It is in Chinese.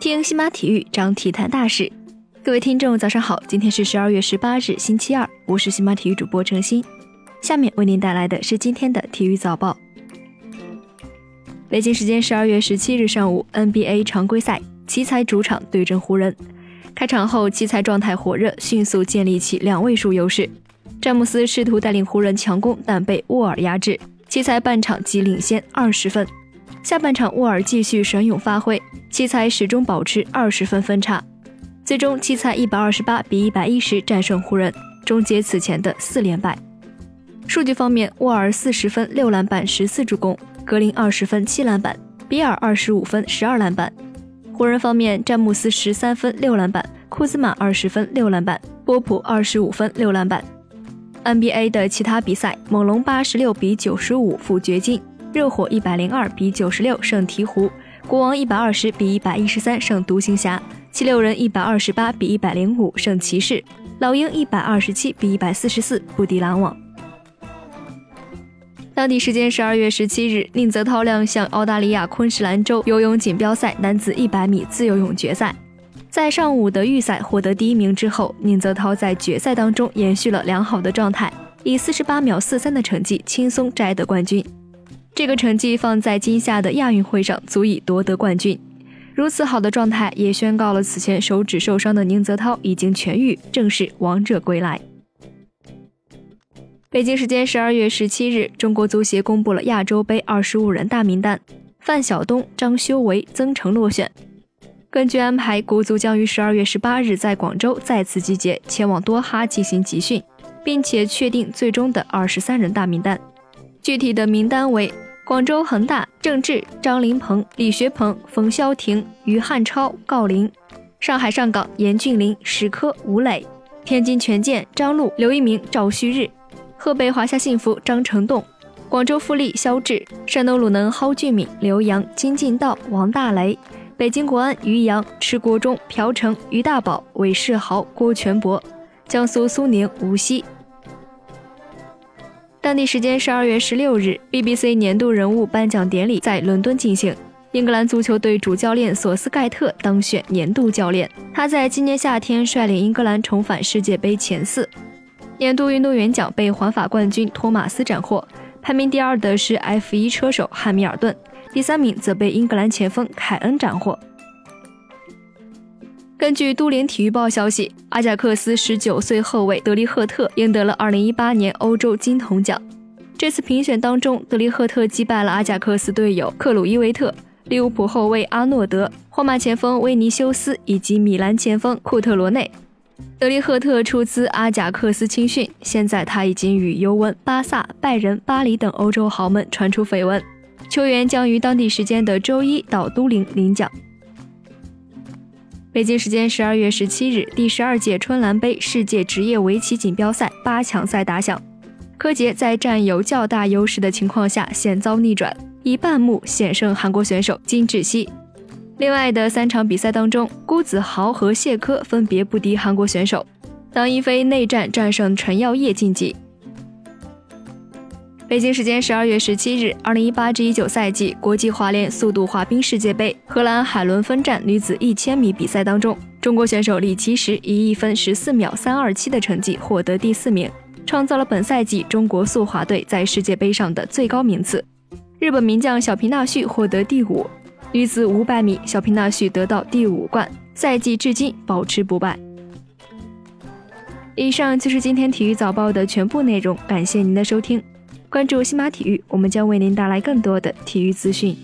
听西马体育，讲体坛大事。各位听众，早上好！今天是十二月十八日，星期二，我是西马体育主播程鑫。下面为您带来的是今天的体育早报。北京时间十二月十七日上午，NBA 常规赛，奇才主场对阵湖人。开场后，奇才状态火热，迅速建立起两位数优势。詹姆斯试图带领湖人强攻，但被沃尔压制。奇才半场即领先二十分。下半场，沃尔继续神勇发挥，奇才始终保持二十分分差。最终，奇才一百二十八比一百一十战胜湖人，终结此前的四连败。数据方面，沃尔四十分、六篮板、十四助攻；格林二十分、七篮板；比尔二十五分、十二篮板。湖人方面，詹姆斯十三分、六篮板；库兹马二十分、六篮板；波普二十五分、六篮板。NBA 的其他比赛，猛龙八十六比九十五负掘金，热火一百零二比九十六胜鹈鹕，国王一百二十比一百一十三胜独行侠。七六人一百二十八比一百零五胜骑士，老鹰一百二十七比一百四十四不敌篮网。当地时间十二月十七日，宁泽涛亮相澳大利亚昆士兰州游泳锦标赛男子一百米自由泳决赛。在上午的预赛获得第一名之后，宁泽涛在决赛当中延续了良好的状态，以四十八秒四三的成绩轻松摘得冠军。这个成绩放在今夏的亚运会上，足以夺得冠军。如此好的状态，也宣告了此前手指受伤的宁泽涛已经痊愈，正式王者归来。北京时间十二月十七日，中国足协公布了亚洲杯二十五人大名单，范晓东、张修维、曾诚落选。根据安排，国足将于十二月十八日在广州再次集结，前往多哈进行集训，并且确定最终的二十三人大名单。具体的名单为。广州恒大郑智、张琳芃、李学鹏、冯潇霆、于汉超、郜林；上海上港严俊林、史科、吴磊；天津权健张路、刘一鸣、赵旭日；河北华夏幸福张成栋；广州富力肖智；山东鲁能蒿俊闵、刘洋、金敬道、王大雷；北京国安于洋、池国忠、朴成、于大宝、韦世豪、郭全博；江苏苏宁吴曦。当地时间十二月十六日，BBC 年度人物颁奖典礼在伦敦进行。英格兰足球队主教练索斯盖特当选年度教练，他在今年夏天率领英格兰重返世界杯前四。年度运动员奖被环法冠军托马斯斩获，排名第二的是 F1 车手汉密尔顿，第三名则被英格兰前锋凯恩斩获。根据都灵体育报消息，阿贾克斯十九岁后卫德利赫特赢得了二零一八年欧洲金童奖。这次评选当中，德利赫特击败了阿贾克斯队友克鲁伊维特、利物浦后卫阿诺德、皇马前锋维尼修斯以及米兰前锋库特罗内。德利赫特出资阿贾克斯青训，现在他已经与尤文、巴萨、拜仁、巴黎等欧洲豪门传出绯闻，球员将于当地时间的周一到都灵领奖。北京时间十二月十七日，第十二届春兰杯世界职业围棋锦标赛八强赛打响，柯洁在占有较大优势的情况下险遭逆转，以半目险胜韩国选手金智熙。另外的三场比赛当中，辜子豪和谢科分别不敌韩国选手，当一菲内战战胜陈耀烨晋级。北京时间十二月十七日，二零一八至一九赛季国际滑联速度滑冰世界杯荷兰海伦分站女子一千米比赛当中，中国选手李奇时以一分十四秒三二七的成绩获得第四名，创造了本赛季中国速滑队在世界杯上的最高名次。日本名将小平纳绪获得第五，女子五百米小平纳绪得到第五冠，赛季至今保持不败。以上就是今天体育早报的全部内容，感谢您的收听。关注新马体育，我们将为您带来更多的体育资讯。